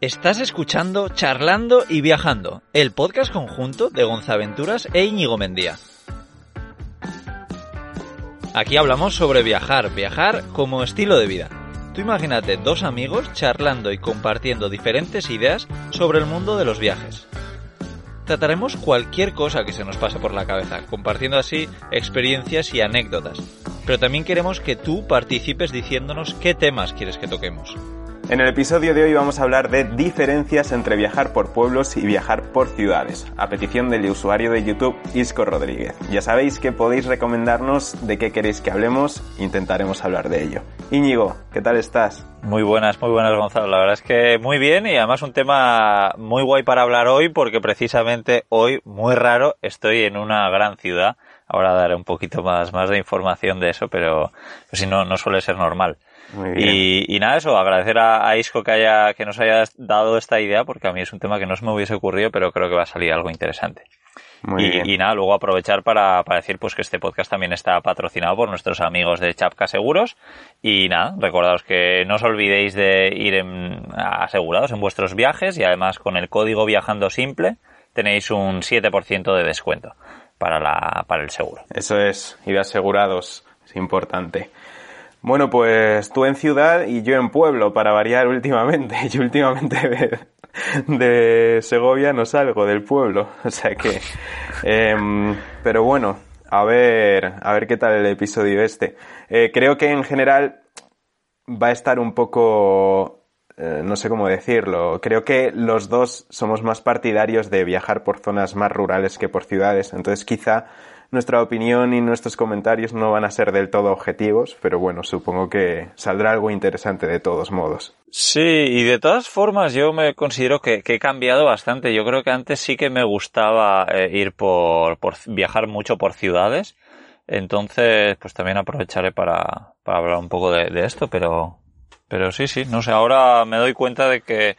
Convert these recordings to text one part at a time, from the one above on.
Estás escuchando Charlando y Viajando, el podcast conjunto de Gonzaventuras e Íñigo Mendía. Aquí hablamos sobre viajar, viajar como estilo de vida. Tú imagínate dos amigos charlando y compartiendo diferentes ideas sobre el mundo de los viajes. Trataremos cualquier cosa que se nos pase por la cabeza, compartiendo así experiencias y anécdotas. Pero también queremos que tú participes diciéndonos qué temas quieres que toquemos. En el episodio de hoy vamos a hablar de diferencias entre viajar por pueblos y viajar por ciudades, a petición del usuario de YouTube Isco Rodríguez. Ya sabéis que podéis recomendarnos de qué queréis que hablemos, intentaremos hablar de ello. Íñigo, ¿qué tal estás? Muy buenas, muy buenas Gonzalo. La verdad es que muy bien y además un tema muy guay para hablar hoy porque precisamente hoy, muy raro, estoy en una gran ciudad. Ahora daré un poquito más, más de información de eso, pero si no, no suele ser normal. Y, nada, eso, agradecer a, Isco que haya, que nos haya dado esta idea, porque a mí es un tema que no se me hubiese ocurrido, pero creo que va a salir algo interesante. y, nada, luego aprovechar para, decir pues que este podcast también está patrocinado por nuestros amigos de Chapka Seguros. Y nada, recordaros que no os olvidéis de ir asegurados en vuestros viajes y además con el código viajando simple tenéis un 7% de descuento para, la, para el seguro. Eso es, ir asegurados, es importante. Bueno, pues tú en ciudad y yo en pueblo, para variar últimamente. Yo últimamente de, Segovia no salgo del pueblo, o sea que... Em, pero bueno, a ver, a ver qué tal el episodio este. Eh, creo que en general va a estar un poco... Eh, no sé cómo decirlo. Creo que los dos somos más partidarios de viajar por zonas más rurales que por ciudades. Entonces quizá nuestra opinión y nuestros comentarios no van a ser del todo objetivos, pero bueno, supongo que saldrá algo interesante de todos modos. Sí, y de todas formas yo me considero que, he cambiado bastante. Yo creo que antes sí que me gustaba eh, ir por, por viajar mucho por ciudades. Entonces, pues también aprovecharé para, para hablar un poco de, de esto, pero, pero sí, sí, no sé, ahora me doy cuenta de que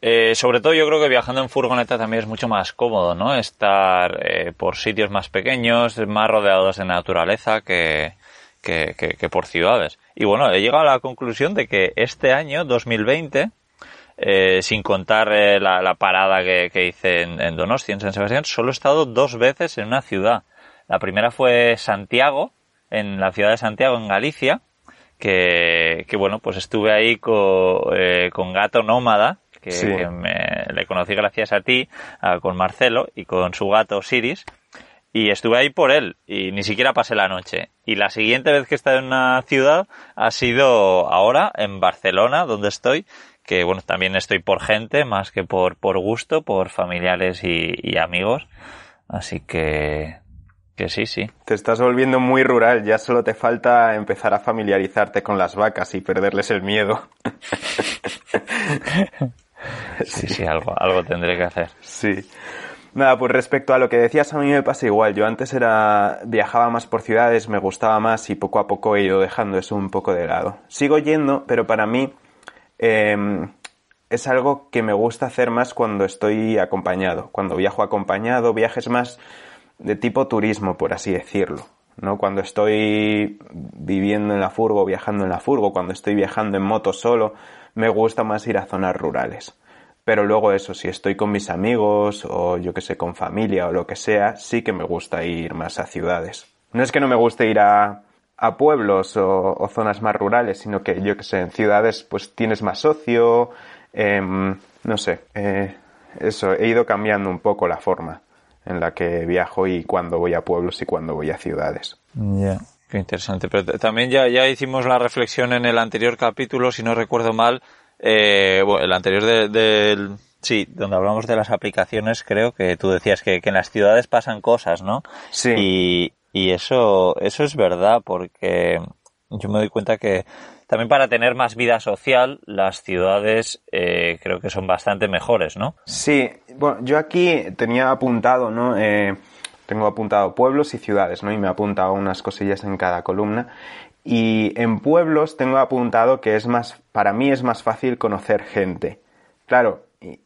eh, sobre todo yo creo que viajando en furgoneta también es mucho más cómodo, ¿no? Estar eh, por sitios más pequeños, más rodeados de naturaleza que, que, que, por ciudades. Y bueno, he llegado a la conclusión de que este año, 2020, eh, sin contar la, parada que, hice en, en, Donostia, en San Sebastián, solo he estado dos veces en una ciudad. La primera fue Santiago, en la ciudad de Santiago, en Galicia, que, que bueno, pues estuve ahí con, con Gato Nómada, que, me, le conocí gracias a ti, con Marcelo y con su gato Siris. Y estuve ahí por él y ni siquiera pasé la noche. Y la siguiente vez que he estado en una ciudad ha sido ahora en Barcelona, donde estoy, que bueno, también estoy por gente, más que por, por gusto, por familiares y, y amigos. Así que, que sí, sí. Te estás volviendo muy rural, ya solo te falta empezar a familiarizarte con las vacas y perderles el miedo. sí, sí, algo, algo tendré que hacer. Sí. Nada, pues respecto a lo que decías, a mí me pasa igual. Yo antes era, viajaba más por ciudades, me gustaba más y poco a poco he ido dejando eso un poco de lado. Sigo yendo, pero para mí em, es algo que me gusta hacer más cuando estoy acompañado. Cuando viajo acompañado, viajes más de tipo turismo, por así decirlo. ¿no? Cuando estoy viviendo en la furgo, viajando en la furgo, cuando estoy viajando en moto solo, me gusta más ir a zonas rurales. Pero luego eso, si estoy con mis amigos o yo que sé, con familia o lo que sea, sí que me gusta ir más a ciudades. No es que no me guste ir a, a pueblos o, zonas más rurales, sino que yo que sé, en ciudades pues tienes más socio, em, no sé, eh, eso, he ido cambiando un poco la forma en la que viajo y cuando voy a pueblos y cuando voy a ciudades. Ya. Qué interesante. Pero también ya, ya hicimos la reflexión en el anterior capítulo, si no recuerdo mal, eh, bueno, el anterior del... sí, donde hablamos de las aplicaciones, creo que tú decías que, que, en las ciudades pasan cosas, ¿no? Sí. Y, Y eso, eso es verdad, porque yo me doy cuenta que también para tener más vida social, las ciudades eh, creo que son bastante mejores, ¿no? Sí, bueno, yo aquí tenía apuntado, ¿no? Eh, tengo apuntado pueblos y ciudades, ¿no? Y me he apuntado unas cosillas en cada columna. Y en pueblos tengo apuntado que es más, para mí es más fácil conocer gente. Claro,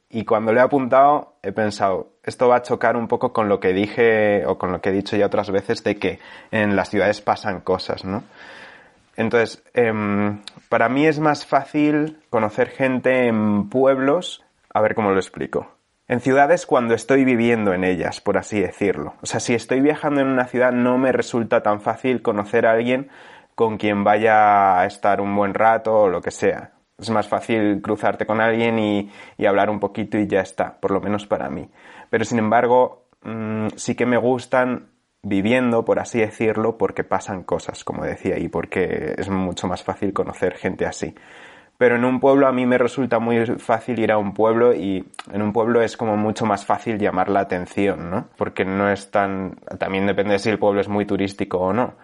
y, cuando le he apuntado he pensado, esto va a chocar un poco con lo que dije o con lo que he dicho ya otras veces de que en las ciudades pasan cosas, ¿no? Entonces, em, para mí es más fácil conocer gente en pueblos, a ver cómo lo explico. En ciudades cuando estoy viviendo en ellas, por así decirlo. O sea, si estoy viajando en una ciudad no me resulta tan fácil conocer a alguien con quien vaya a estar un buen rato o lo que sea. Es más fácil cruzarte con alguien y, hablar un poquito y ya está, por lo menos para mí. Pero sin embargo, mm, sí que me gustan viviendo, por así decirlo, porque pasan cosas, como decía, y porque es mucho más fácil conocer gente así. Pero en un pueblo a mí me resulta muy fácil ir a un pueblo y en un pueblo es como mucho más fácil llamar la atención, ¿no? Porque no es tan... También depende de si el pueblo es muy turístico o no.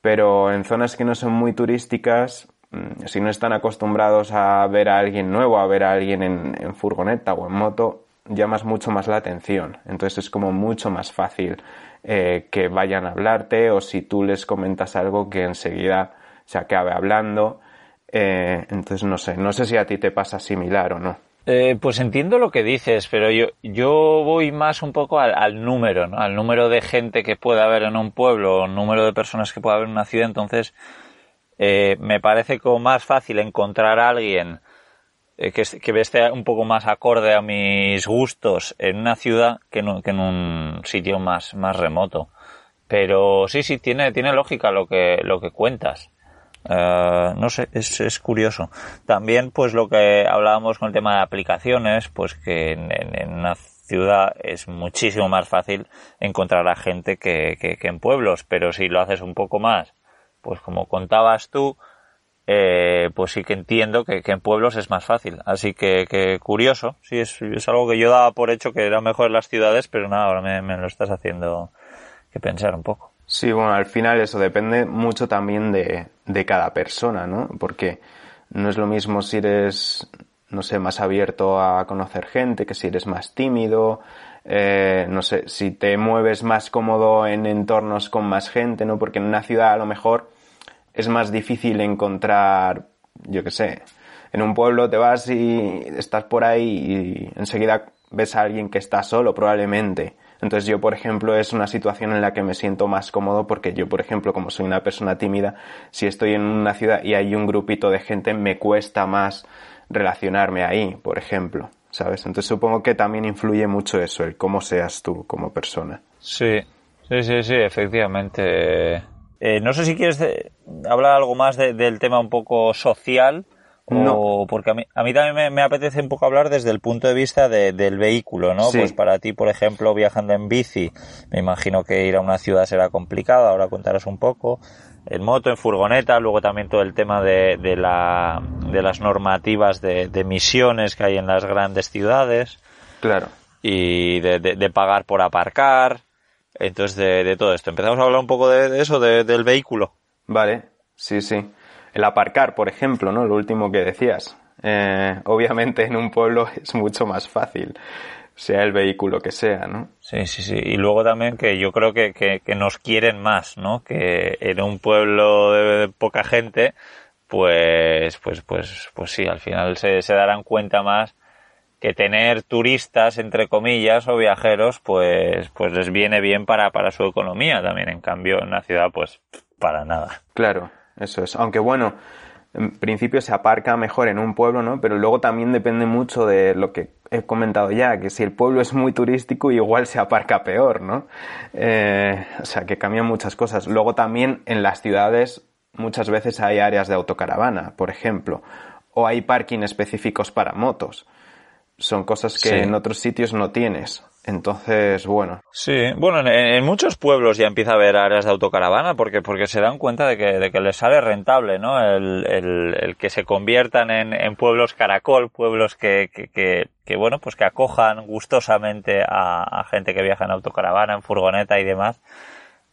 Pero en zonas que no son muy turísticas, mm, si no están acostumbrados a ver a alguien nuevo, a ver a alguien en, furgoneta o en moto, llamas mucho más la atención. Entonces es como mucho más fácil eh, que vayan a hablarte o si tú les comentas algo que enseguida se acabe hablando. Eh, entonces no sé, no sé si a ti te pasa similar o no. Eh, pues entiendo lo que dices, pero yo, yo voy más un poco al, número, ¿no? Al número de gente que puede haber en un pueblo, o número de personas que puede haber en una ciudad. Entonces, me parece como más fácil encontrar a alguien que, que esté un poco más acorde a mis gustos en una ciudad que en, que en un sitio más, más remoto. Pero sí, sí, tiene, tiene lógica lo que, lo que cuentas. Eh, no sé, es, es, curioso. También, pues lo que hablábamos con el tema de aplicaciones, pues que en, en, una ciudad es muchísimo más fácil encontrar a gente que, que, en pueblos, pero si lo haces un poco más, pues como contabas tú, eh, pues sí que entiendo que, en pueblos es más fácil. Así que, que curioso, sí, es, es, algo que yo daba por hecho que era mejor en las ciudades, pero nada, ahora me, me lo estás haciendo que pensar un poco. Sí, bueno, al final eso depende mucho también de, de cada persona, ¿no? Porque no es lo mismo si eres, no sé, más abierto a conocer gente que si eres más tímido, eh, no sé, si te mueves más cómodo en entornos con más gente, ¿no? Porque en una ciudad a lo mejor es más difícil encontrar, yo qué sé, en un pueblo te vas y estás por ahí y enseguida ves a alguien que está solo probablemente entonces yo, por ejemplo, es una situación en la que me siento más cómodo porque yo, por ejemplo, como soy una persona tímida, si estoy en una ciudad y hay un grupito de gente, me cuesta más relacionarme ahí, por ejemplo, ¿sabes? Entonces supongo que también influye mucho eso, el cómo seas tú como persona. Sí, sí, sí, sí, efectivamente. Eh, no sé si quieres hablar algo más del tema un poco social no. porque a mí, a mí también me, apetece un poco hablar desde el punto de vista del vehículo, ¿no? Pues para ti, por ejemplo, viajando en bici, me imagino que ir a una ciudad será complicado, ahora contarás un poco. En moto, en furgoneta, luego también todo el tema de, de, la, de las normativas de, de emisiones que hay en las grandes ciudades. Claro. Y de, de pagar por aparcar. Entonces, de, todo esto. Empezamos a hablar un poco de, eso, del vehículo. Vale, sí, sí el aparcar, por ejemplo, ¿no? Lo último que decías. Eh, obviamente en un pueblo es mucho más fácil, sea el vehículo que sea, ¿no? Sí, sí, sí. Y luego también que yo creo que, que, nos quieren más, ¿no? Que en un pueblo de poca gente, pues, pues, pues, pues sí, al final se, se darán cuenta más que tener turistas, entre comillas, o viajeros, pues, pues les viene bien para, para su economía también. En cambio, en una ciudad, pues, para nada. Claro. Eso es. Aunque bueno, en principio se aparca mejor en un pueblo, ¿no? Pero luego también depende mucho de lo que he comentado ya, que si el pueblo es muy turístico, igual se aparca peor, ¿no? Eh, o sea, que cambian muchas cosas. Luego también en las ciudades muchas veces hay áreas de autocaravana, por ejemplo, o hay parking específicos para motos. Son cosas que en otros sitios no tienes. Entonces, bueno. Sí, bueno, en, muchos pueblos ya empieza a haber áreas de autocaravana porque, porque se dan cuenta de que, de que les sale rentable, ¿no? El, el, el que se conviertan en, en pueblos caracol, pueblos que, que, que, bueno, pues que acojan gustosamente a, a, gente que viaja en autocaravana, en furgoneta y demás.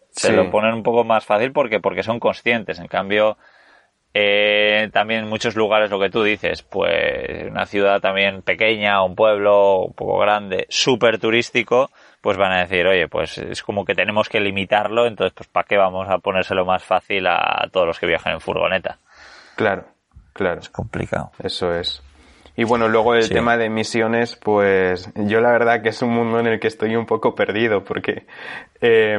se lo ponen un poco más fácil porque, porque son conscientes. En cambio, eh, también en muchos lugares lo que tú dices, pues una ciudad también pequeña, un pueblo un poco grande, súper turístico, pues van a decir, oye, pues es como que tenemos que limitarlo, entonces pues ¿para qué vamos a ponérselo más fácil a todos los que viajan en furgoneta? Claro, claro. Es complicado. Eso es. Y bueno, luego el tema de emisiones, pues yo la verdad que es un mundo en el que estoy un poco perdido porque eh,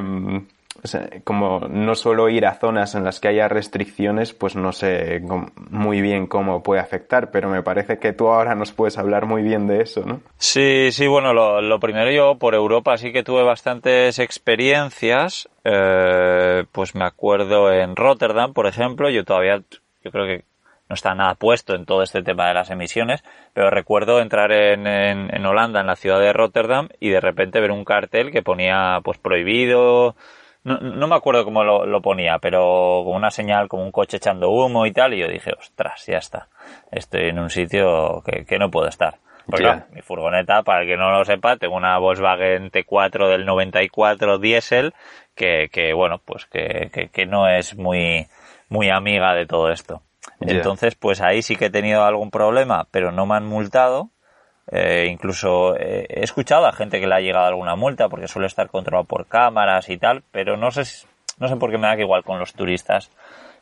como no suelo ir a zonas en las que haya restricciones, pues no sé muy bien cómo puede afectar, pero me parece que tú ahora nos puedes hablar muy bien de eso, ¿no? Sí, sí, bueno, lo, primero yo por Europa sí que tuve bastantes experiencias, eh, pues me acuerdo en Rotterdam, por ejemplo, yo todavía, yo creo que no está nada puesto en todo este tema de las emisiones, pero recuerdo entrar en, en, en Holanda, en la ciudad de Rotterdam, y de repente ver un cartel que ponía pues prohibido, no, no me acuerdo cómo lo, ponía, pero con una señal como un coche echando humo y tal, y yo dije, ostras, ya está. Estoy en un sitio que, que no puedo estar. Porque mi furgoneta, para el que no lo sepa, tengo una Volkswagen T4 del 94 diésel que, que bueno, pues que, que, que, no es muy, muy amiga de todo esto. Entonces, pues ahí sí que he tenido algún problema, pero no me han multado eh, incluso eh, he escuchado a gente que le ha llegado alguna multa porque suele estar controlado por cámaras y tal, pero no sé, no sé por qué me da que igual con los turistas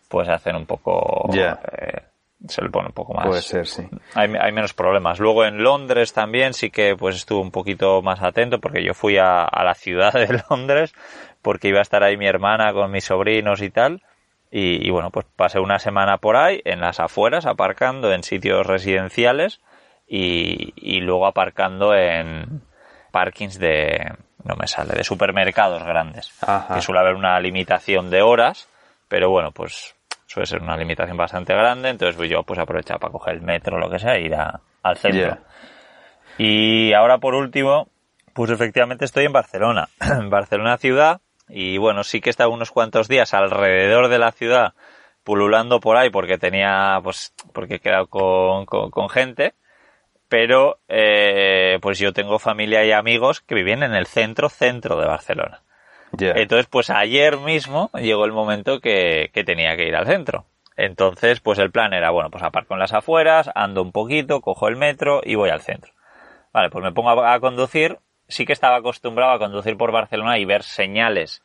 pues hacen un poco... Eh, se le pone un poco más. Puede ser, sí. Hay, hay, menos problemas. Luego en Londres también sí que pues estuve un poquito más atento porque yo fui a, a la ciudad de Londres porque iba a estar ahí mi hermana con mis sobrinos y tal. Y, y, bueno, pues pasé una semana por ahí, en las afueras, aparcando en sitios residenciales y, luego aparcando en parkings de, no me sale, de supermercados grandes. Que suele haber una limitación de horas, pero bueno, pues suele ser una limitación bastante grande, entonces yo pues aprovechaba para coger el metro o lo que sea e ir al centro. Y ahora por último, pues efectivamente estoy en Barcelona, en Barcelona ciudad, y bueno, sí que he estado unos cuantos días alrededor de la ciudad pululando por ahí porque tenía, pues, porque he quedado con, con gente, pero eh, pues yo tengo familia y amigos que viven en el centro, centro de Barcelona. Entonces, pues ayer mismo llegó el momento que, que, tenía que ir al centro. Entonces, pues el plan era, bueno, pues aparco en las afueras, ando un poquito, cojo el metro y voy al centro. Vale, pues me pongo a conducir. Sí que estaba acostumbrado a conducir por Barcelona y ver señales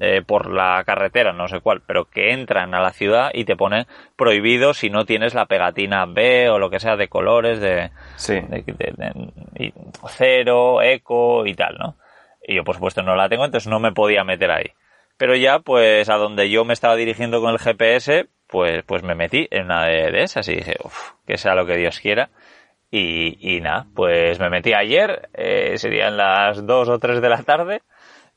eh, por la carretera, no sé cuál, pero que entran a la ciudad y te pone prohibido si no tienes la pegatina B o lo que sea de colores, de, cero, eco y tal, ¿no? Y yo por supuesto no la tengo, entonces no me podía meter ahí. Pero ya, pues a donde yo me estaba dirigiendo con el GPS, pues, pues me metí en una de, esas y dije, uff, que sea lo que Dios quiera. Y, y nada, pues me metí ayer, eh, serían las dos o tres de la tarde,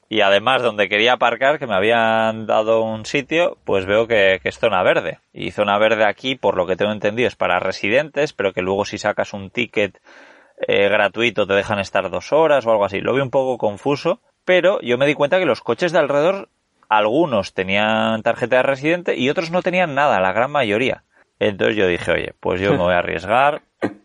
y además donde quería aparcar, que me habían dado un sitio, pues veo que, es zona verde. Y zona verde aquí, por lo que tengo entendido, es para residentes, pero que luego si sacas un ticket eh, gratuito te dejan estar dos horas o algo así. Lo vi un poco confuso, pero yo me di cuenta que los coches de alrededor, algunos tenían tarjeta de residente y otros no tenían nada, la gran mayoría. Entonces yo dije, oye, pues yo me voy a arriesgar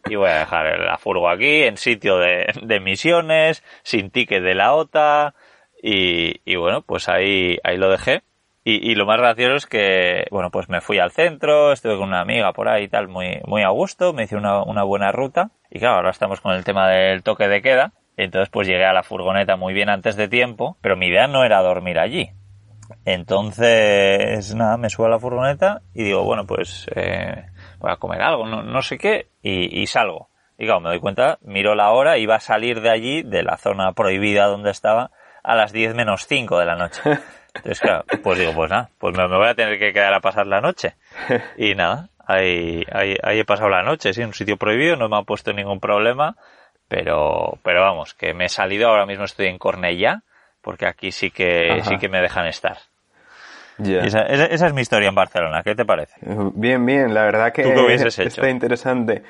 y voy a dejar la furgo aquí, en sitio de, de misiones, sin ticket de la OTA, y, y bueno, pues ahí, ahí lo dejé. Y, y, lo más gracioso es que, bueno, pues me fui al centro, estuve con una amiga por ahí y tal, muy, muy a gusto, me hice una, una buena ruta. Y claro, ahora estamos con el tema del toque de queda. Entonces pues llegué a la furgoneta muy bien antes de tiempo, pero mi idea no era dormir allí. Entonces, nada, me subo a la furgoneta y digo, bueno, pues eh, voy a comer algo, no, no sé qué, y, y, salgo. Y claro, me doy cuenta, miro la hora, iba a salir de allí, de la zona prohibida donde estaba, a las 10 menos 5 de la noche. Entonces, claro, pues digo, pues nada, pues me, voy a tener que quedar a pasar la noche. Y nada, ahí, ahí, ahí he pasado la noche, sí, en un sitio prohibido, no me ha puesto ningún problema, pero, pero vamos, que me he salido, ahora mismo estoy en Cornellá, porque aquí sí que, sí que me dejan estar. Esa, esa, es mi historia en Barcelona, ¿qué te parece? Bien, bien, la verdad que está interesante.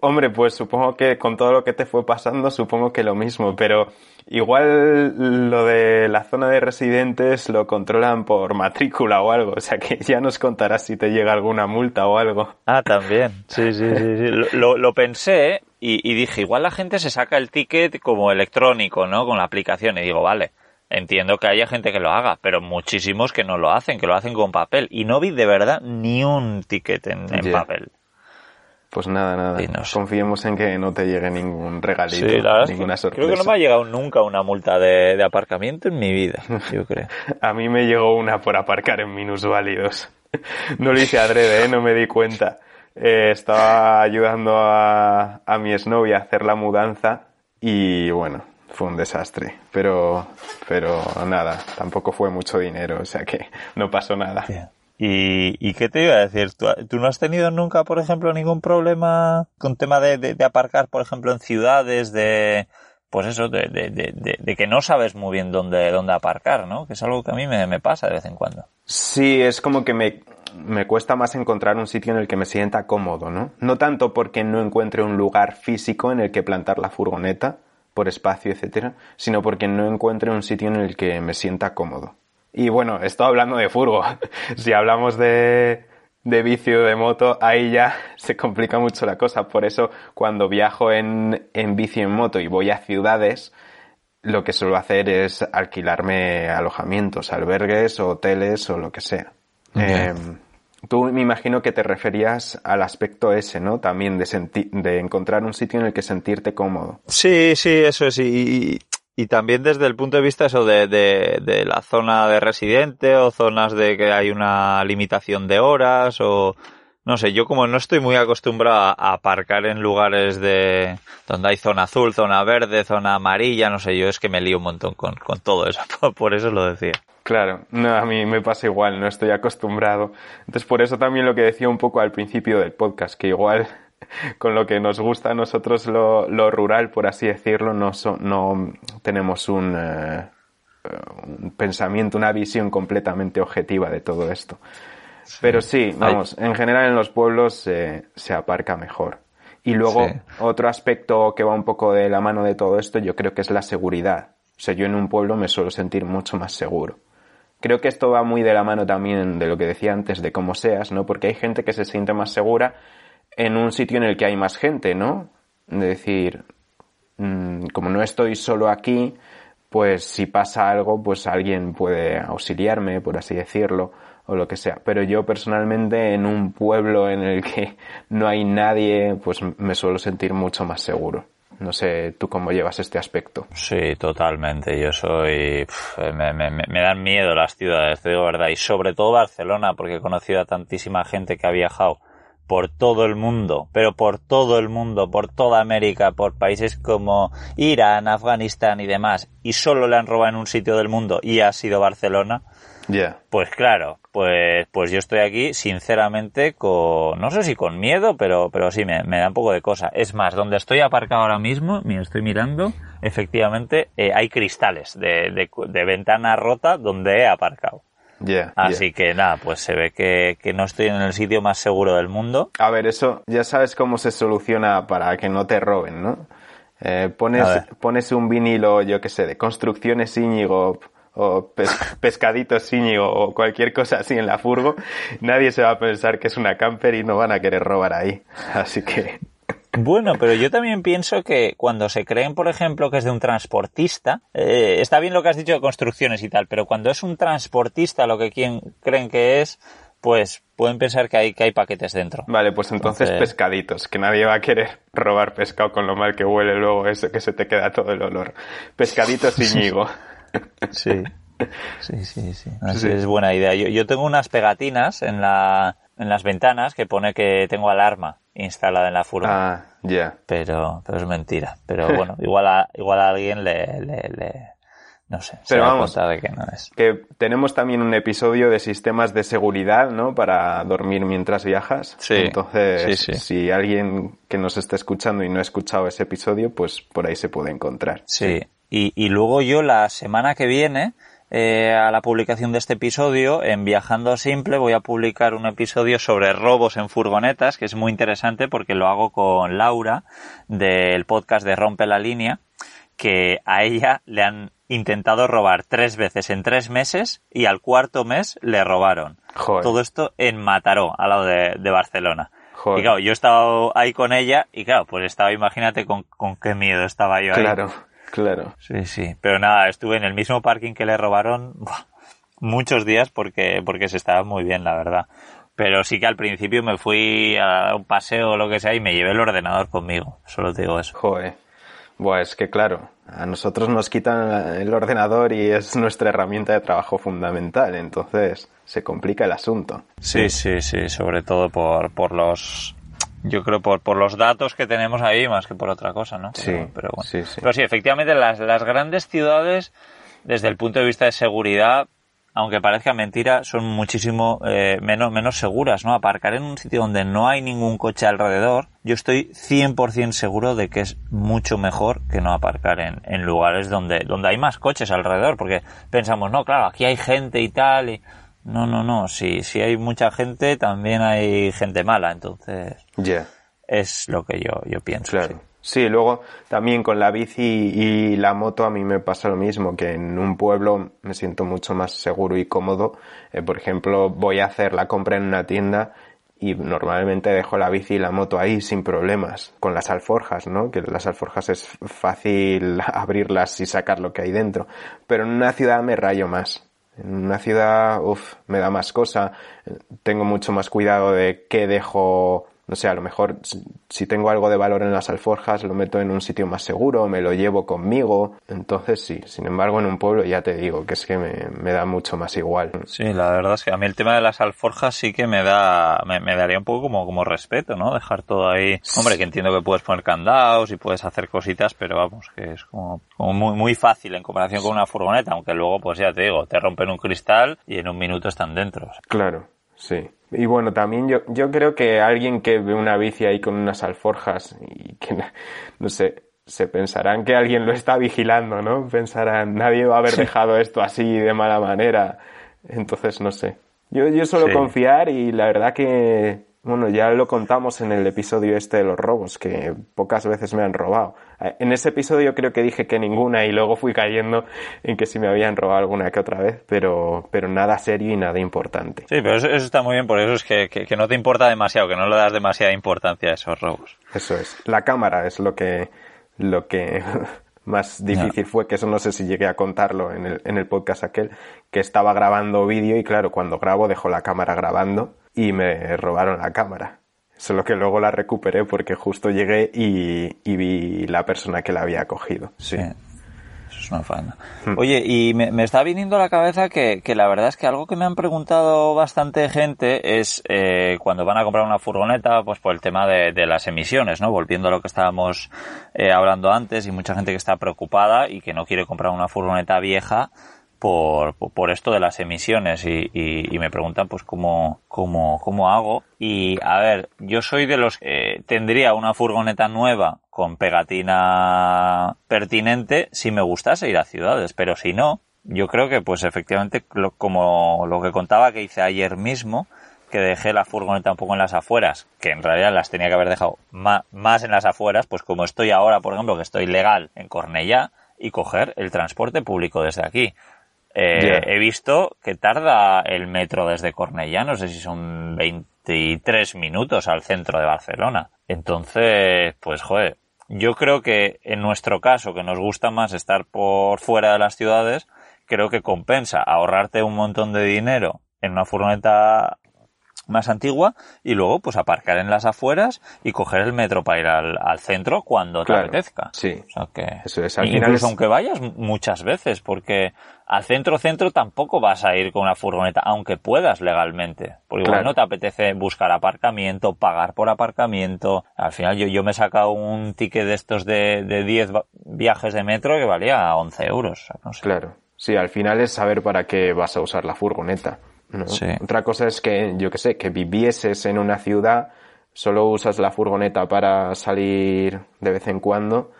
Hombre, pues supongo que con todo lo que te fue pasando, supongo que lo mismo, pero igual lo de la zona de residentes lo controlan por matrícula o algo, o sea que ya nos contarás si te llega alguna multa o algo. Ah, también, sí, sí, sí, sí. Lo, lo pensé y, y, dije, igual la gente se saca el ticket como electrónico, ¿no? Con la aplicación y digo, vale, entiendo que haya gente que lo haga, pero muchísimos que no lo hacen, que lo hacen con papel. Y no vi de verdad ni un ticket en, papel. Pues nada, nada. Confiemos en que no te llegue ningún regalito, ninguna sorpresa. Creo que no me ha llegado nunca una multa de, aparcamiento en mi vida, yo creo. a mí me llegó una por aparcar en minusválidos. no lo hice adrede, ¿eh? no me di cuenta. Eh, estaba ayudando a, a mi exnovia a hacer la mudanza y bueno, fue un desastre. Pero, pero nada, tampoco fue mucho dinero, o sea que no pasó nada. ¿Y, ¿Y, qué te iba a decir? ¿Tú, no has tenido nunca, por ejemplo, ningún problema con tema de, aparcar, por ejemplo, en ciudades, de, pues eso, de, de, que no sabes muy bien dónde, dónde aparcar, ¿no? Que es algo que a mí me, me pasa de vez en cuando. Sí, es como que me, me cuesta más encontrar un sitio en el que me sienta cómodo, ¿no? No tanto porque no encuentre un lugar físico en el que plantar la furgoneta, por espacio, etcétera, sino porque no encuentre un sitio en el que me sienta cómodo. Y bueno, estoy hablando de furgo. si hablamos de, de vicio de moto, ahí ya se complica mucho la cosa. Por eso, cuando viajo en, en bici en moto y voy a ciudades, lo que suelo hacer es alquilarme alojamientos, albergues, hoteles o lo que sea. Em, tú me imagino que te referías al aspecto ese, ¿no? También de, de encontrar un sitio en el que sentirte cómodo. Sí, sí, eso es. Y, y también desde el punto de vista eso de, de, la zona de residente o zonas de que hay una limitación de horas o no sé, yo como no estoy muy acostumbrado a aparcar en lugares de donde hay zona azul, zona verde, zona amarilla, no sé, yo es que me lío un montón con, con todo eso, por eso lo decía. Claro, no, a mí me pasa igual, no estoy acostumbrado. Entonces por eso también lo que decía un poco al principio del podcast, que igual con lo que nos gusta a nosotros lo, lo rural, por así decirlo, no, no tenemos un, eh, un, pensamiento, una visión completamente objetiva de todo esto. Pero sí, vamos, en general en los pueblos se aparca mejor. Y luego, otro aspecto que va un poco de la mano de todo esto, yo creo que es la seguridad. O sea, yo en un pueblo me suelo sentir mucho más seguro. Creo que esto va muy de la mano también de lo que decía antes, de cómo seas, ¿no? Porque hay gente que se siente más segura en un sitio en el que hay más gente, ¿no? De decir, mm, como no estoy solo aquí, pues si pasa algo, pues alguien puede auxiliarme, por así decirlo, o lo que sea. Pero yo personalmente en un pueblo en el que no hay nadie, pues me suelo sentir mucho más seguro. No sé tú cómo llevas este aspecto. Sí, totalmente. Yo soy... me, me, me, dan miedo las ciudades, te digo verdad. Y sobre todo Barcelona, porque he conocido a tantísima gente que ha viajado por todo el mundo, pero por todo el mundo, por toda América, por países como Irán, Afganistán y demás, y solo le han robado en un sitio del mundo y ha sido Barcelona, ya pues claro, pues, pues yo estoy aquí sinceramente con, no sé si con miedo, pero, pero sí me, me da un poco de cosa. Es más, donde estoy aparcado ahora mismo, me estoy mirando, efectivamente eh, hay cristales de, de, de ventana rota donde he aparcado. Así que nada, pues se ve que, no estoy en el sitio más seguro del mundo. A ver, eso ya sabes cómo se soluciona para que no te roben, ¿no? Eh, pones, pones un vinilo, yo qué sé, de construcciones Íñigo o pescaditos Íñigo o cualquier cosa así en la furgo, nadie se va a pensar que es una camper y no van a querer robar ahí. Así que bueno, pero yo también pienso que cuando se creen, por ejemplo, que es de un transportista, eh, está bien lo que has dicho de construcciones y tal, pero cuando es un transportista lo que quien, creen que es, pues pueden pensar que hay, que hay paquetes dentro. Vale, pues entonces, pescaditos, que nadie va a querer robar pescado con lo mal que huele luego eso, que se te queda todo el olor. Pescaditos Íñigo. sí. Sí, sí, sí. Así es buena idea. Yo, yo tengo unas pegatinas en la, en las ventanas que pone que tengo alarma instalada en la furgoneta. Ah, ya. Pero, pero es mentira. Pero bueno, igual a, igual a alguien le, le, no sé, pero vamos, de que no es. Que tenemos también un episodio de sistemas de seguridad, ¿no? Para dormir mientras viajas. Sí. Entonces, si alguien que nos está escuchando y no ha escuchado ese episodio, pues por ahí se puede encontrar. Sí. Y, y luego yo la semana que viene, eh, a la publicación de este episodio, en Viajando Simple voy a publicar un episodio sobre robos en furgonetas, que es muy interesante porque lo hago con Laura del podcast de Rompe la Línea, que a ella le han intentado robar tres veces en tres meses y al cuarto mes le robaron. Todo esto en Mataró, al lado de, Barcelona. Y claro, yo he estado ahí con ella y claro, pues estaba, imagínate con, con qué miedo estaba yo ahí. Claro. Claro. Sí, sí. Pero nada, estuve en el mismo parking que le robaron muchos días porque, porque se estaba muy bien, la verdad. Pero sí que al principio me fui a un paseo o lo que sea y me llevé el ordenador conmigo. Solo te digo eso. Joder. Buah, es que claro, a nosotros nos quitan el ordenador y es nuestra herramienta de trabajo fundamental, entonces se complica el asunto. Sí, sí, sí, sobre todo por, por los yo creo por, por los datos que tenemos ahí más que por otra cosa, ¿no? Sí, pero, bueno. sí, sí. Pero sí, efectivamente las, las grandes ciudades, desde el punto de vista de seguridad, aunque parezca mentira, son muchísimo eh, menos, menos seguras, ¿no? Aparcar en un sitio donde no hay ningún coche alrededor, yo estoy 100% seguro de que es mucho mejor que no aparcar en, en lugares donde, donde hay más coches alrededor, porque pensamos, no, claro, aquí hay gente y tal, y... No, no, no, si, si hay mucha gente, también hay gente mala, entonces... Ya. Es lo que yo, yo pienso. Claro. sí. Sí, luego también con la bici y la moto a mí me pasa lo mismo, que en un pueblo me siento mucho más seguro y cómodo. Eh, por ejemplo, voy a hacer la compra en una tienda y normalmente dejo la bici y la moto ahí sin problemas, con las alforjas, ¿no? Que las alforjas es fácil abrirlas y sacar lo que hay dentro. Pero en una ciudad me rayo más. En una ciudad, uff, me da más cosa. Tengo mucho más cuidado de qué dejo no sé, a lo mejor si tengo algo de valor en las alforjas lo meto en un sitio más seguro, me lo llevo conmigo. Entonces sí, sin embargo en un pueblo ya te digo que es que me, me da mucho más igual. Sí, la verdad es que a mí el tema de las alforjas sí que me da, me, me daría un poco como, como respeto, ¿no? Dejar todo ahí. Hombre, que entiendo que puedes poner candados y puedes hacer cositas, pero vamos, que es como, como muy, muy fácil en comparación con una furgoneta, aunque luego, pues ya te digo, te rompen un cristal y en un minuto están dentro. Claro, sí. Y bueno, también yo, yo creo que alguien que ve una bici ahí con unas alforjas y que, no sé, se pensarán que alguien lo está vigilando, ¿no? Pensarán, nadie va a haber dejado esto así de mala manera. Entonces, no sé. Yo, yo suelo Sí. confiar y la verdad que, bueno, ya lo contamos en el episodio este de los robos, que pocas veces me han robado. Eh, En ese episodio creo que dije que ninguna y luego fui cayendo en que sí me habían robado alguna que otra vez, pero, pero nada serio y nada importante. Sí, pero eso, eso está muy bien, por eso es que, que, que no te importa demasiado, que no le das demasiada importancia a esos robos. Eso es. La cámara es lo que, lo que más difícil fue, que eso no sé si llegué a contarlo en el, en el podcast aquel, que estaba grabando vídeo y claro, cuando grabo dejo la cámara grabando y me robaron la cámara. Solo que luego la recuperé porque justo llegué y, y vi la persona que la había cogido. Sí. Sí. Eso es una faena. Oye, y me, me está viniendo a la cabeza que, que la verdad es que algo que me han preguntado bastante gente es eh, cuando van a comprar una furgoneta, pues por el tema de, de las emisiones, ¿no? Volviendo a lo que estábamos eh, hablando antes y mucha gente que está preocupada y que no quiere comprar una furgoneta vieja por, por- esto de las emisiones y, me preguntan pues cómo, cómo, cómo hago. Y a ver, yo soy de los que tendría una furgoneta nueva con pegatina pertinente si me gustase ir a ciudades, pero si no, yo creo que pues efectivamente lo- como lo que contaba que hice ayer mismo, que dejé la furgoneta un poco en las afueras, que en realidad las tenía que haber dejado ma- más en las afueras, pues como estoy ahora, por ejemplo, que estoy legal en Cornellá, y coger el transporte público desde aquí. Eh. He visto que tarda el metro desde Cornellá, no sé si son 23 minutos al centro de Barcelona. Entonces, pues joder, yo creo que en nuestro caso, que nos gusta más estar por fuera de las ciudades, creo que compensa ahorrarte un montón de dinero en una furgoneta más antigua y luego pues aparcar en las afueras y coger el metro para ir al, al centro cuando te apetezca. sí. O sea que Eso es, al incluso final es- aunque vayas muchas veces, porque al centro centro tampoco vas a ir con una furgoneta, aunque puedas legalmente, porque igual Claro. no te apetece buscar aparcamiento, pagar por aparcamiento. Al final yo, yo me he sacado un ticket de estos de, de 10 va- viajes de metro que valía 11 euros. o sea, no sé. Claro. Sí, al final es saber para qué vas a usar la furgoneta. ¿No? Sí. Otra cosa es que, yo que sé, que vivieses en una ciudad, solo usas la furgoneta para salir de vez en cuando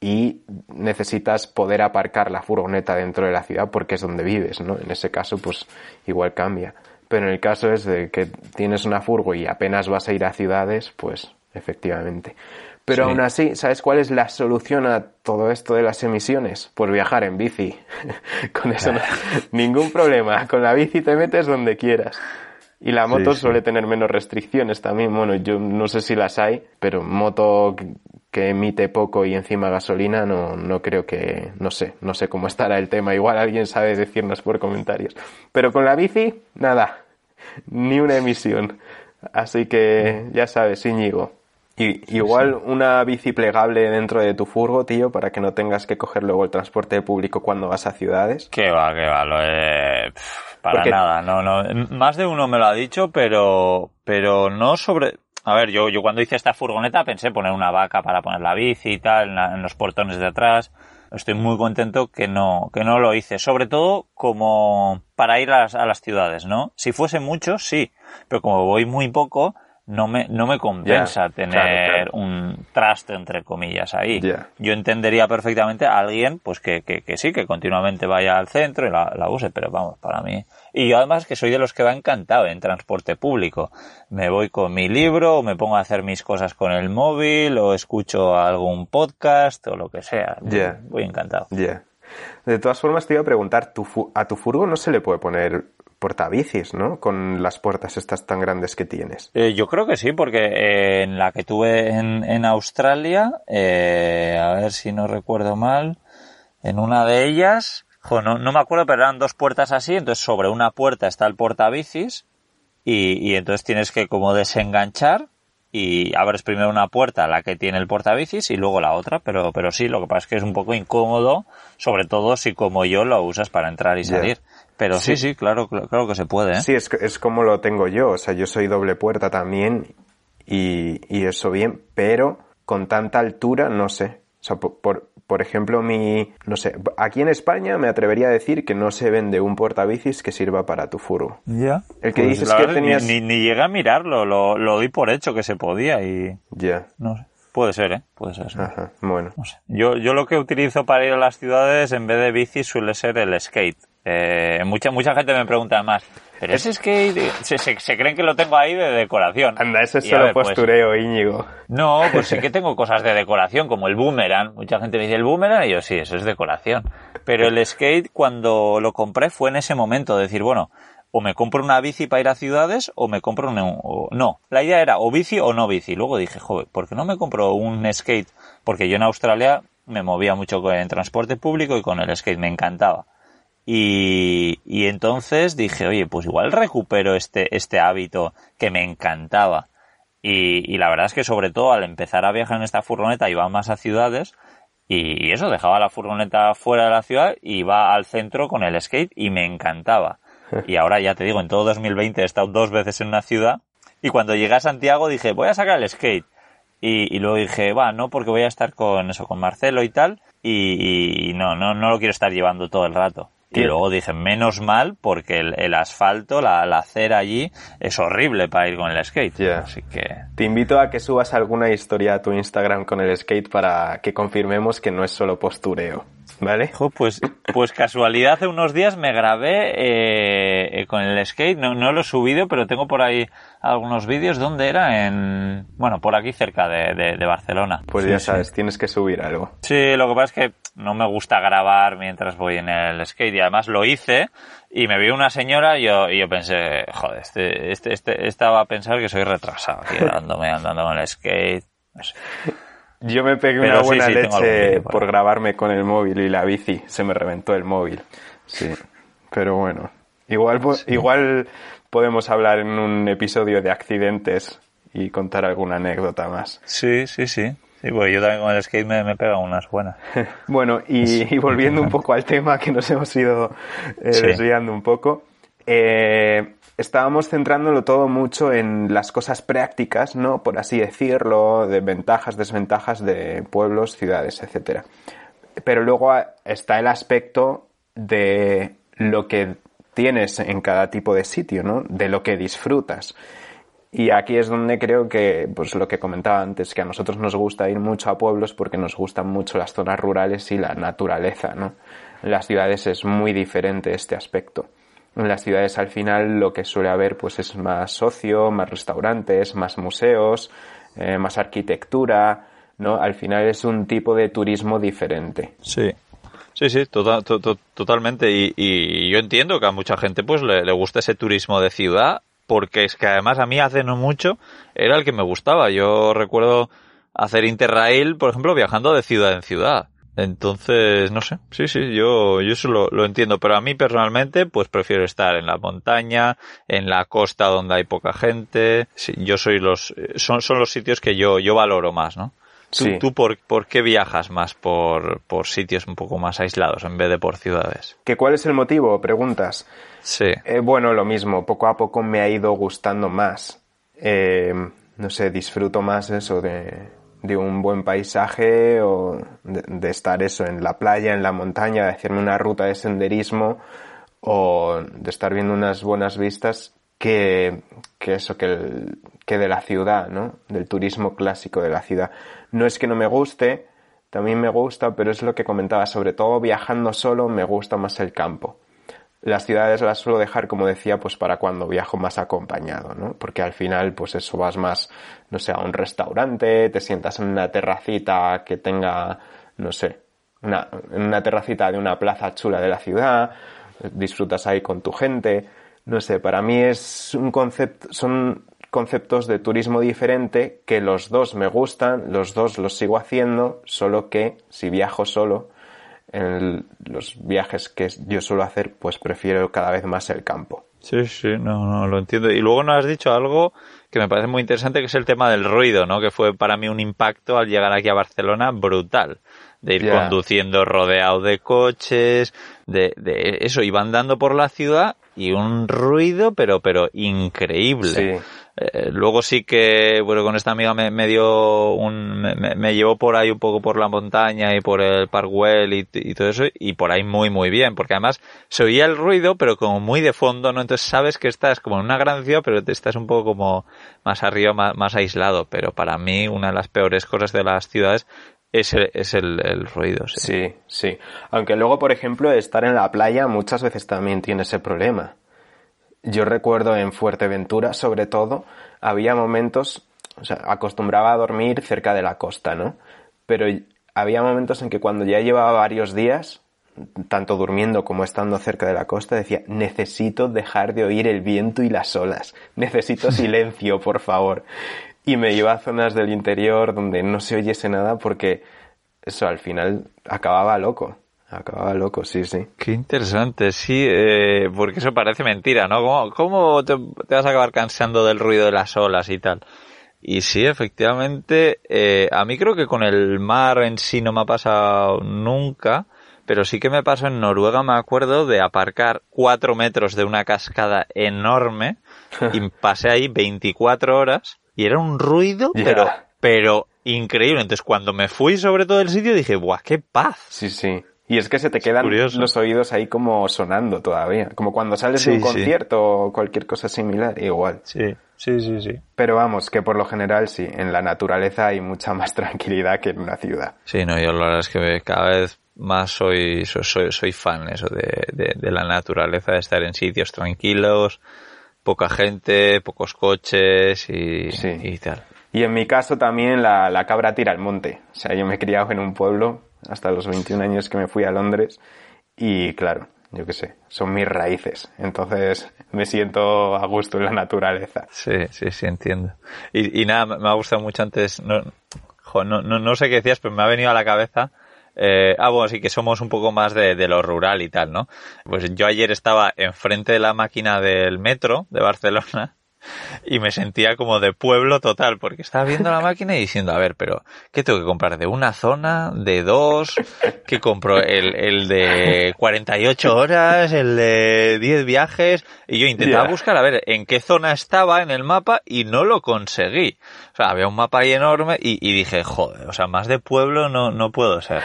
y necesitas poder aparcar la furgoneta dentro de la ciudad porque es donde vives, ¿no? En ese caso, pues igual cambia. Pero en el caso es de que tienes una furgo y apenas vas a ir a ciudades, pues efectivamente. Pero Sí. aún así, ¿sabes cuál es la solución a todo esto de las emisiones? Pues viajar en bici. Con eso no, ningún problema. Con la bici te metes donde quieras. Y la moto sí. suele tener menos restricciones también. Bueno, yo no sé si las hay, pero moto que- que emite poco y encima gasolina, no, no creo que, no sé, no sé cómo estará el tema. Igual alguien sabe decirnos por comentarios. Pero con la bici, nada, ni una emisión. Así que ya sabes, Íñigo. Y, igual una bici plegable dentro de tu furgo, tío, para que no tengas que coger luego el transporte público cuando vas a ciudades. Que va, que va, lo he... para nada, no, no. Más de uno me lo ha dicho, pero, pero no sobre. A ver, yo, yo cuando hice esta furgoneta pensé poner una vaca para poner la bici y tal en, los portones de atrás. Estoy muy contento que no, que no lo hice. Sobre todo como para ir a las, a las ciudades, ¿no? Si fuese mucho, sí. Pero como voy muy poco, no me, no me compensa tener un traste, entre comillas, ahí. Yo entendería perfectamente a alguien, pues que, que, que, sí, que continuamente vaya al centro y la, la, use, pero vamos, para mí. Y yo además que soy de los que va encantado en transporte público. Me voy con mi libro, o me pongo a hacer mis cosas con el móvil, o escucho algún podcast, o lo que sea. Voy encantado. De todas formas, te iba a preguntar, ¿a tu furgo no se le puede poner portabicis, ¿no? Con las puertas estas tan grandes que tienes. Eh, yo creo que sí, porque eh, en la que tuve en, en Australia, eh, a ver si no recuerdo mal, en una de ellas, no, no, me acuerdo, pero eran dos puertas así, entonces sobre una puerta está el portabicis y, y entonces tienes que como desenganchar y abres primero una puerta, la que tiene el portabicis, y luego la otra, pero, pero sí, lo que pasa es que es un poco incómodo, sobre todo si como yo lo usas para entrar y salir. Pero sí, sí, claro, claro que se puede. ¿eh? Sí, es, es como lo tengo yo. O sea, yo soy doble puerta también y, y eso bien, pero con tanta altura no sé. O sea, por, por, ejemplo, mi, no sé, aquí en España me atrevería a decir que no se vende un portabicis que sirva para tu furgo. Ya. El que pues dices que tenías... Ni, ni, llegué a mirarlo, lo, lo di por hecho que se podía y... Ya. No sé. Puede ser, ¿eh? Puede ser. Ajá, bueno. No sé. Yo, yo lo que utilizo para ir a las ciudades en vez de bici suele ser el skate. Eh, mucha, mucha gente me pregunta más, pero ese skate, se, se, creen que lo tengo ahí de decoración. Anda, ese es solo pues, postureo, Íñigo. No, pues sí que tengo cosas de decoración, como el boomerang. Mucha gente me dice el boomerang y yo sí, eso es decoración. Pero el skate, cuando lo compré, fue en ese momento, decir, bueno, o me compro una bici para ir a ciudades o me compro un... O, no, la idea era o bici o no bici. Luego dije, joder, ¿por qué no me compro un skate? Porque yo en Australia me movía mucho en transporte público y con el skate me encantaba. Y, y entonces dije, oye, pues igual recupero este, este hábito que me encantaba. Y, y, la verdad es que sobre todo al empezar a viajar en esta furgoneta iba más a ciudades y eso, dejaba la furgoneta fuera de la ciudad y iba al centro con el skate y me encantaba. Y ahora ya te digo, en todo 2020 he estado dos veces en una ciudad y cuando llegué a Santiago dije, voy a sacar el skate. Y, y luego dije, va, no, porque voy a estar con eso, con Marcelo y tal. Y, y no, no, no lo quiero estar llevando todo el rato. Y luego dije, menos mal, porque el, asfalto, la, la, acera allí, es horrible para ir con el skate. Así que... Te invito a que subas alguna historia a tu Instagram con el skate para que confirmemos que no es solo postureo. ¿Vale? pues, pues casualidad, hace unos días me grabé eh, eh, con el skate, no, no lo he subido, pero tengo por ahí algunos vídeos. ¿Dónde era? En, bueno, por aquí cerca de, de, Barcelona. Pues ya sabes, tienes que subir algo. Sí, lo que pasa es que no me gusta grabar mientras voy en el skate y además lo hice y me vio una señora y yo, y yo pensé, joder, este, este, este, estaba a pensar que soy retrasado aquí andándome, andando con el skate. Yo me pegué una buena leche por grabarme con el móvil y la bici. Se me reventó el móvil. Sí. Pero bueno. Igual, igual podemos hablar en un episodio de accidentes y contar alguna anécdota más. Sí, sí, sí. Sí, pues yo también con el skate me, me pega unas buenas. bueno, y, volviendo un poco al tema que nos hemos ido eh, desviando un poco, eh, estábamos centrándolo todo mucho en las cosas prácticas, ¿no? Por así decirlo, de ventajas, desventajas de pueblos, ciudades, etcétera. Pero luego está el aspecto de lo que tienes en cada tipo de sitio, ¿no? De lo que disfrutas. Y aquí es donde creo que, pues lo que comentaba antes, que a nosotros nos gusta ir mucho a pueblos porque nos gustan mucho las zonas rurales y la naturaleza, ¿no? Las ciudades es muy diferente este aspecto. En las ciudades al final lo que suele haber pues es más socio, más restaurantes, más museos, eh, más arquitectura, ¿no? Al final es un tipo de turismo diferente. Sí. Sí, sí, tota-, totalmente. Y, yo entiendo que a mucha gente pues le, le gusta ese turismo de ciudad porque es que además a mí hace no mucho era el que me gustaba. Yo recuerdo hacer interrail, por ejemplo, viajando de ciudad en ciudad. Entonces, no sé, sí, sí, yo, yo eso lo, entiendo, pero a mí personalmente, pues prefiero estar en la montaña, en la costa donde hay poca gente. yo soy los, son, son los sitios que yo, yo valoro más, ¿no? ¿Tú, sí. tú por, por, qué viajas más por, por sitios un poco más aislados en vez de por ciudades? ¿Que ¿Cuál es el motivo? Preguntas. Sí. Eh, bueno, lo mismo, poco a poco me ha ido gustando más. Eh, no sé, disfruto más eso de, de un buen paisaje o de, estar eso en la playa, en la montaña, de hacerme una ruta de senderismo o de estar viendo unas buenas vistas que, que eso, que, el, que de la ciudad, ¿no? Del turismo clásico de la ciudad. No es que no me guste, también me gusta, pero es lo que comentaba, sobre todo viajando solo me gusta más el campo. Las ciudades las suelo dejar, como decía, pues para cuando viajo más acompañado, ¿no? Porque al final, pues eso, vas más, no sé, a un restaurante, te sientas en una terracita que tenga, no sé, una, una terracita de una plaza chula de la ciudad, disfrutas ahí con tu gente, no sé, para mí es un concepto, son conceptos de turismo diferente que los dos me gustan, los dos los sigo haciendo, solo que si viajo solo, en los viajes que yo suelo hacer, pues prefiero cada vez más el campo. Sí, sí, no, no, lo entiendo. Y luego nos has dicho algo que me parece muy interesante, que es el tema del ruido, ¿no? Que fue para mí un impacto al llegar aquí a Barcelona brutal. De ir conduciendo rodeado de coches, de, de eso, iba andando por la ciudad y un ruido, pero, pero increíble. Sí. Eh, luego sí que, bueno, con esta amiga me, dio un, me, me, llevó por ahí un poco por la montaña y por el Parkwell y, y, todo eso, y por ahí muy, muy bien, porque además se oía el ruido, pero como muy de fondo, ¿no? Entonces sabes que estás como en una gran ciudad, pero te estás un poco como más arriba, más, más aislado, pero para mí una de las peores cosas de las ciudades es el, es el, el ruido. Sí. sí, sí. Aunque luego, por ejemplo, estar en la playa muchas veces también tiene ese problema yo recuerdo en Fuerteventura, sobre todo, había momentos, o sea, acostumbraba a dormir cerca de la costa, ¿no? Pero había momentos en que cuando ya llevaba varios días, tanto durmiendo como estando cerca de la costa, decía, necesito dejar de oír el viento y las olas, necesito silencio, por favor. Y me iba a zonas del interior donde no se oyese nada porque eso al final acababa loco. Acababa loco, sí, sí. Qué interesante, sí, eh, porque eso parece mentira, ¿no? ¿Cómo, cómo te, vas a acabar cansando del ruido de las olas y tal? Y sí, efectivamente, eh, a mí creo que con el mar en sí no me ha pasado nunca, pero sí que me pasó en Noruega, me acuerdo, de aparcar cuatro metros de una cascada enorme y pasé ahí 24 horas y era un ruido, pero, pero increíble. Entonces cuando me fui sobre todo el sitio dije, ¡buah, qué paz! Sí, sí. Y es que se te quedan los oídos ahí como sonando todavía. Como cuando sales de un concierto o cualquier cosa similar, igual. Sí, sí, sí, sí. Pero vamos, que por lo general sí, en la naturaleza hay mucha más tranquilidad que en una ciudad. Sí, no, yo la verdad es que cada vez más soy, soy, soy fan eso de, de, la naturaleza, de estar en sitios tranquilos, poca gente, pocos coches y, y tal. Y en mi caso también la, la cabra tira al monte. O sea, yo me he criado en un pueblo hasta los 21 años que me fui a Londres y claro, yo qué sé, son mis raíces. Entonces me siento a gusto en la naturaleza. Sí, sí, sí, entiendo. Y, nada, me ha gustado mucho antes, no, no, no, no, sé qué decías, pero me ha venido a la cabeza. Eh, ah, bueno, sí que somos un poco más de, de, lo rural y tal, ¿no? Pues yo ayer estaba enfrente de la máquina del metro de Barcelona y me sentía como de pueblo total, porque estaba viendo la máquina y diciendo, a ver, pero, ¿qué tengo que comprar? ¿De una zona? ¿De dos? ¿Qué compro? ¿El, el de 48 horas? ¿El de 10 viajes? Y yo intentaba buscar, a ver, en qué zona estaba en el mapa y no lo conseguí. O sea, había un mapa ahí enorme y, y dije, joder, o sea, más de pueblo no, no puedo ser.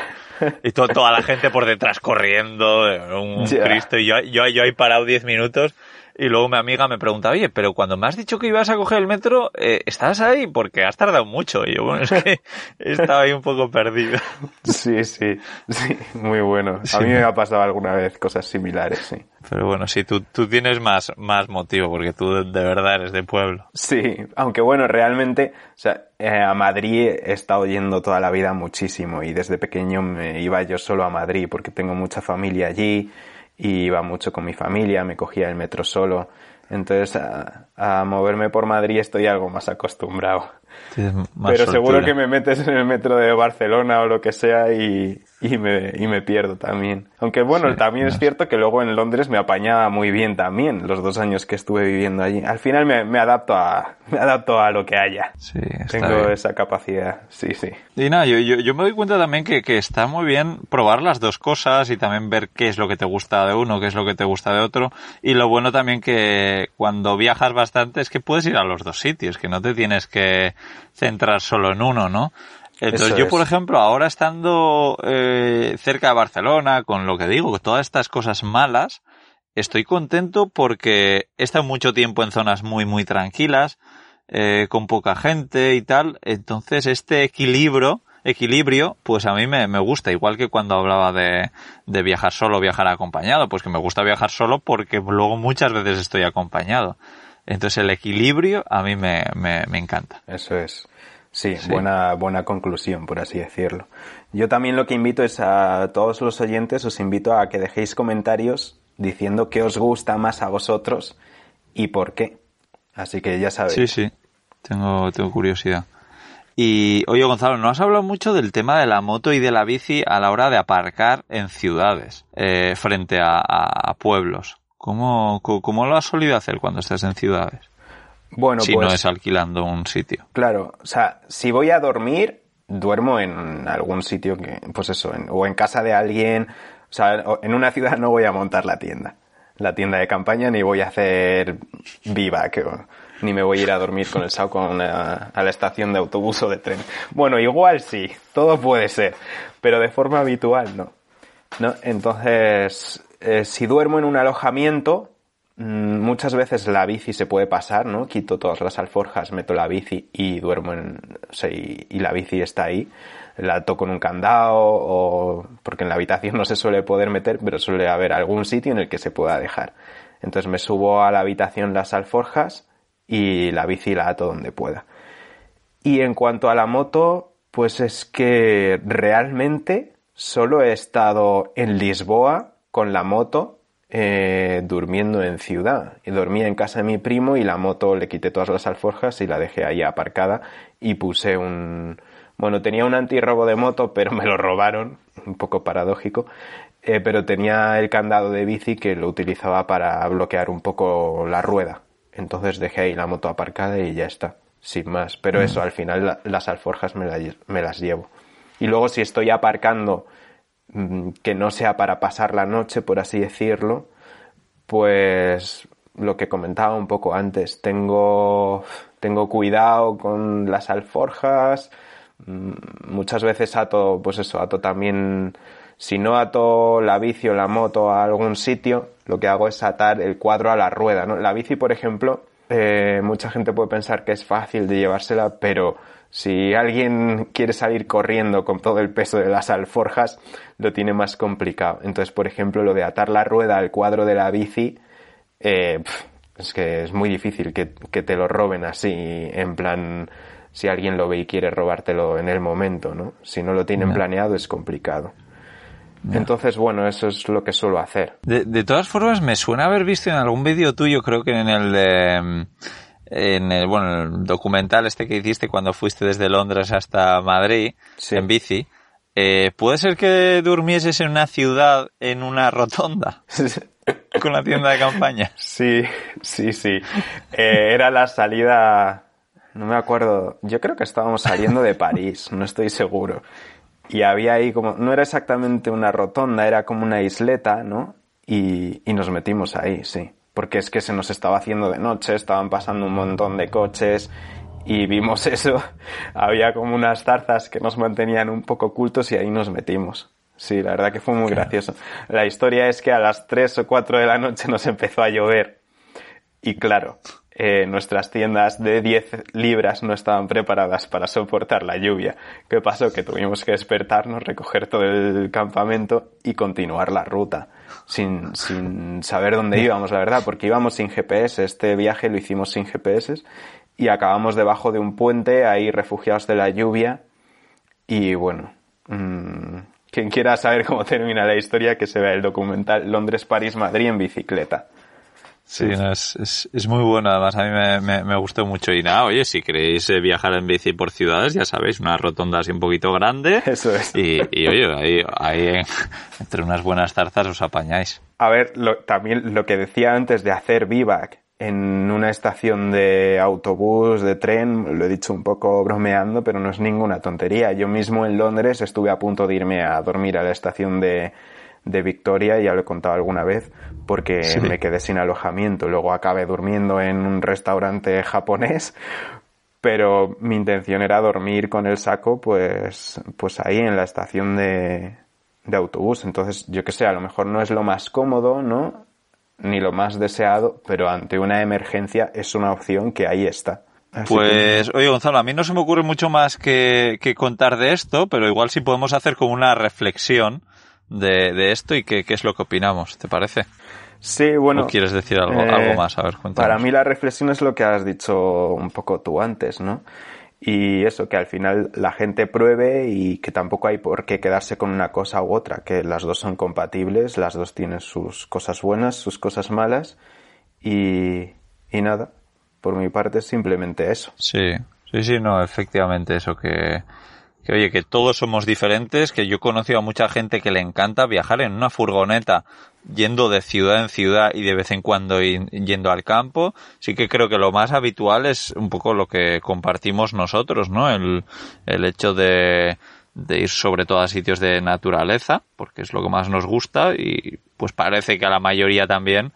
Y toda la gente por detrás corriendo, un Cristo, y yo, yo, yo ahí parado 10 minutos y luego mi amiga me pregunta, oye, pero cuando me has dicho que ibas a coger el metro, eh, ¿estás ahí? Porque has tardado mucho. Y yo, bueno, es que estaba ahí un poco perdido. Sí, sí, sí, muy bueno. A mí me ha pasado alguna vez cosas similares, sí. Pero bueno, sí, tú, tú tienes más, más motivo, porque tú de verdad eres de pueblo. Sí, aunque bueno, realmente, o sea, eh, a Madrid he estado yendo toda la vida muchísimo y desde pequeño me iba yo solo a Madrid porque tengo mucha familia allí y iba mucho con mi familia, me cogía el metro solo. Entonces a, moverme por Madrid estoy algo más acostumbrado. Pero seguro que me metes en el metro de Barcelona o lo que sea y, y me, y me pierdo también. Aunque bueno, también es cierto que luego en Londres me apañaba muy bien también los dos años que estuve viviendo allí. Al final me, me adapto a me adapto a lo que haya. Sí, Tengo esa capacidad, sí, sí. Y nada, yo, yo, yo, me doy cuenta también que, que está muy bien probar las dos cosas y también ver qué es lo que te gusta de uno, qué es lo que te gusta de otro. Y lo bueno también que cuando viajas bastante es que puedes ir a los dos sitios, que no te tienes que centrar solo en uno, ¿no? Entonces yo, por ejemplo, ahora estando eh, cerca de Barcelona, con lo que digo, con todas estas cosas malas, estoy contento porque he estado mucho tiempo en zonas muy, muy tranquilas, eh, con poca gente y tal. Entonces este equilibrio, equilibrio, pues a mí me, me gusta. Igual que cuando hablaba de, de viajar solo, viajar acompañado, pues que me gusta viajar solo porque luego muchas veces estoy acompañado. Entonces el equilibrio a mí me, me, me encanta. Eso es. Sí, Buena, buena conclusión, por así decirlo. Yo también lo que invito es a todos los oyentes, os invito a que dejéis comentarios diciendo qué os gusta más a vosotros y por qué. Así que ya sabéis. Sí, sí, tengo, tengo curiosidad. Y oye Gonzalo, no has hablado mucho del tema de la moto y de la bici a la hora de aparcar en ciudades, eh, frente a, a pueblos. ¿Cómo, ¿Cómo, lo has solido hacer cuando estás en ciudades? Bueno, si pues, no es alquilando un sitio. Claro, o sea, si voy a dormir, duermo en algún sitio que, pues eso, en, o en casa de alguien, o sea, en una ciudad no voy a montar la tienda, la tienda de campaña, ni voy a hacer vivac, ni me voy a ir a dormir con el saco a, la estación de autobús o de tren. Bueno, igual sí, todo puede ser, pero de forma habitual no. ¿No? Entonces, eh, si duermo en un alojamiento, muchas veces la bici se puede pasar, ¿no? Quito todas las alforjas, meto la bici y duermo en, y, la bici está ahí. La ato con un candado o, porque en la habitación no se suele poder meter, pero suele haber algún sitio en el que se pueda dejar. Entonces me subo a la habitación las alforjas y la bici la ato donde pueda. Y en cuanto a la moto, pues es que realmente solo he estado en Lisboa con la moto eh, durmiendo en ciudad. Y dormía en casa de mi primo y la moto le quité todas las alforjas y la dejé ahí aparcada y puse un... Bueno, tenía un antirrobo de moto, pero me lo robaron, un poco paradójico, eh, pero tenía el candado de bici que lo utilizaba para bloquear un poco la rueda. Entonces dejé ahí la moto aparcada y ya está, sin más. Pero eso, al final la, las alforjas me, la, me las llevo. Y luego si estoy aparcando Mm, que no sea para pasar la noche, por así decirlo, pues lo que comentaba un poco antes, tengo, tengo cuidado con las alforjas, mm, muchas veces ato, pues eso, ato también, si no ato la bici o la moto a algún sitio, lo que hago es atar el cuadro a la rueda, ¿no? La bici, por ejemplo, eh, mucha gente puede pensar que es fácil de llevársela, pero si alguien quiere salir corriendo con todo el peso de las alforjas, lo tiene más complicado. Entonces, por ejemplo, lo de atar la rueda al cuadro de la bici, eh, es que es muy difícil que, que, te lo roben así, en plan, si alguien lo ve y quiere robártelo en el momento, ¿no? Si no lo tienen no. planeado es complicado. No. Entonces, bueno, eso es lo que suelo hacer. De, de todas formas, me suena haber visto en algún vídeo tuyo, creo que en el de en el, bueno, el documental este que hiciste cuando fuiste desde Londres hasta Madrid sí. en bici, eh, ¿puede ser que durmieses en una ciudad en una rotonda? con la tienda de campaña. Sí, sí, sí. Eh, era la salida, no me acuerdo, yo creo que estábamos saliendo de París, no estoy seguro. Y había ahí como, no era exactamente una rotonda, era como una isleta, ¿no? Y, y nos metimos ahí, sí porque es que se nos estaba haciendo de noche, estaban pasando un montón de coches y vimos eso. Había como unas zarzas que nos mantenían un poco ocultos y ahí nos metimos. Sí, la verdad que fue muy claro. gracioso. La historia es que a las 3 o 4 de la noche nos empezó a llover. Y claro, eh, nuestras tiendas de 10 libras no estaban preparadas para soportar la lluvia. ¿Qué pasó? Que tuvimos que despertarnos, recoger todo el campamento y continuar la ruta sin, sin saber dónde íbamos, la verdad, porque íbamos sin GPS. Este viaje lo hicimos sin GPS y acabamos debajo de un puente, ahí refugiados de la lluvia. Y bueno, mmm, quien quiera saber cómo termina la historia, que se vea el documental Londres, París, Madrid en bicicleta. Sí, no, es, es, muy bueno. Además, a mí me, me, me, gustó mucho. Y nada, oye, si queréis eh, viajar en bici por ciudades, ya sabéis, una rotonda así un poquito grande. Eso es. Y, y oye, ahí, ahí entre unas buenas zarzas os apañáis. A ver, lo, también lo que decía antes de hacer vivac en una estación de autobús, de tren, lo he dicho un poco bromeando, pero no es ninguna tontería. Yo mismo en Londres estuve a punto de irme a dormir a la estación de, de Victoria, ya lo he contado alguna vez, porque sí. me quedé sin alojamiento. Luego acabé durmiendo en un restaurante japonés, pero mi intención era dormir con el saco, pues, pues ahí en la estación de, de autobús. Entonces, yo que sé, a lo mejor no es lo más cómodo, ¿no? Ni lo más deseado, pero ante una emergencia es una opción que ahí está. Así pues, que... oye Gonzalo, a mí no se me ocurre mucho más que, que contar de esto, pero igual sí podemos hacer como una reflexión de, de esto y qué, qué, es lo que opinamos, ¿te parece? Sí, bueno. ¿O quieres decir algo, eh, algo más? A ver, cuéntanos. Para mí la reflexión es lo que has dicho un poco tú antes, ¿no? Y eso, que al final la gente pruebe y que tampoco hay por qué quedarse con una cosa u otra, que las dos son compatibles, las dos tienen sus cosas buenas, sus cosas malas y, y nada, por mi parte es simplemente eso. Sí, sí, sí, no, efectivamente eso que que oye, que todos somos diferentes, que yo he conocido a mucha gente que le encanta viajar en una furgoneta yendo de ciudad en ciudad y de vez en cuando yendo al campo. Sí que creo que lo más habitual es un poco lo que compartimos nosotros, ¿no? El, el hecho de, ir sobre todo a sitios de naturaleza, porque es lo que más nos gusta y pues parece que a la mayoría también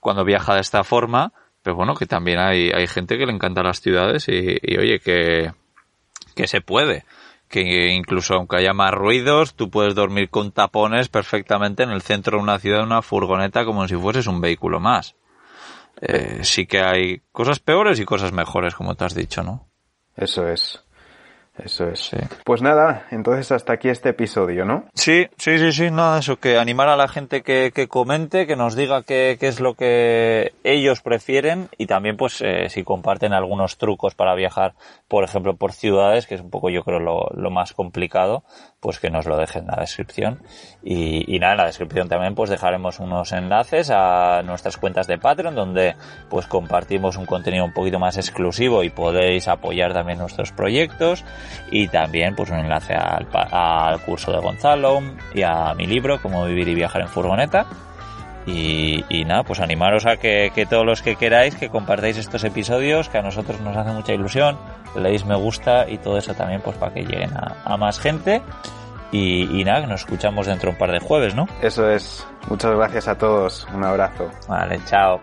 cuando viaja de esta forma, pero bueno, que también hay, hay gente que le encanta las ciudades y, y oye, que, que se puede que incluso aunque haya más ruidos, tú puedes dormir con tapones perfectamente en el centro de una ciudad, en una furgoneta, como si fueses un vehículo más. Eh, sí que hay cosas peores y cosas mejores, como te has dicho, ¿no? Eso es. Eso es. Sí. Pues nada, entonces hasta aquí este episodio, ¿no? Sí, sí, sí, sí, nada, eso, que animar a la gente que, que comente, que nos diga qué, qué, es lo que ellos prefieren y también pues eh, si comparten algunos trucos para viajar, por ejemplo, por ciudades, que es un poco yo creo lo, lo más complicado, pues que nos lo dejen en la descripción. Y, nada, en la descripción también pues dejaremos unos enlaces a nuestras cuentas de Patreon donde pues compartimos un contenido un poquito más exclusivo y podéis apoyar también nuestros proyectos y también pues un enlace al, al curso de Gonzalo y a mi libro Cómo vivir y viajar en furgoneta. Y, y, nada, pues animaros a que, que, todos los que queráis que compartáis estos episodios, que a nosotros nos hace mucha ilusión, le deis me gusta y todo eso también pues para que lleguen a, a más gente. Y, y, nada, nos escuchamos dentro de un par de jueves, ¿no? Eso es. Muchas gracias a todos. Un abrazo. Vale, chao.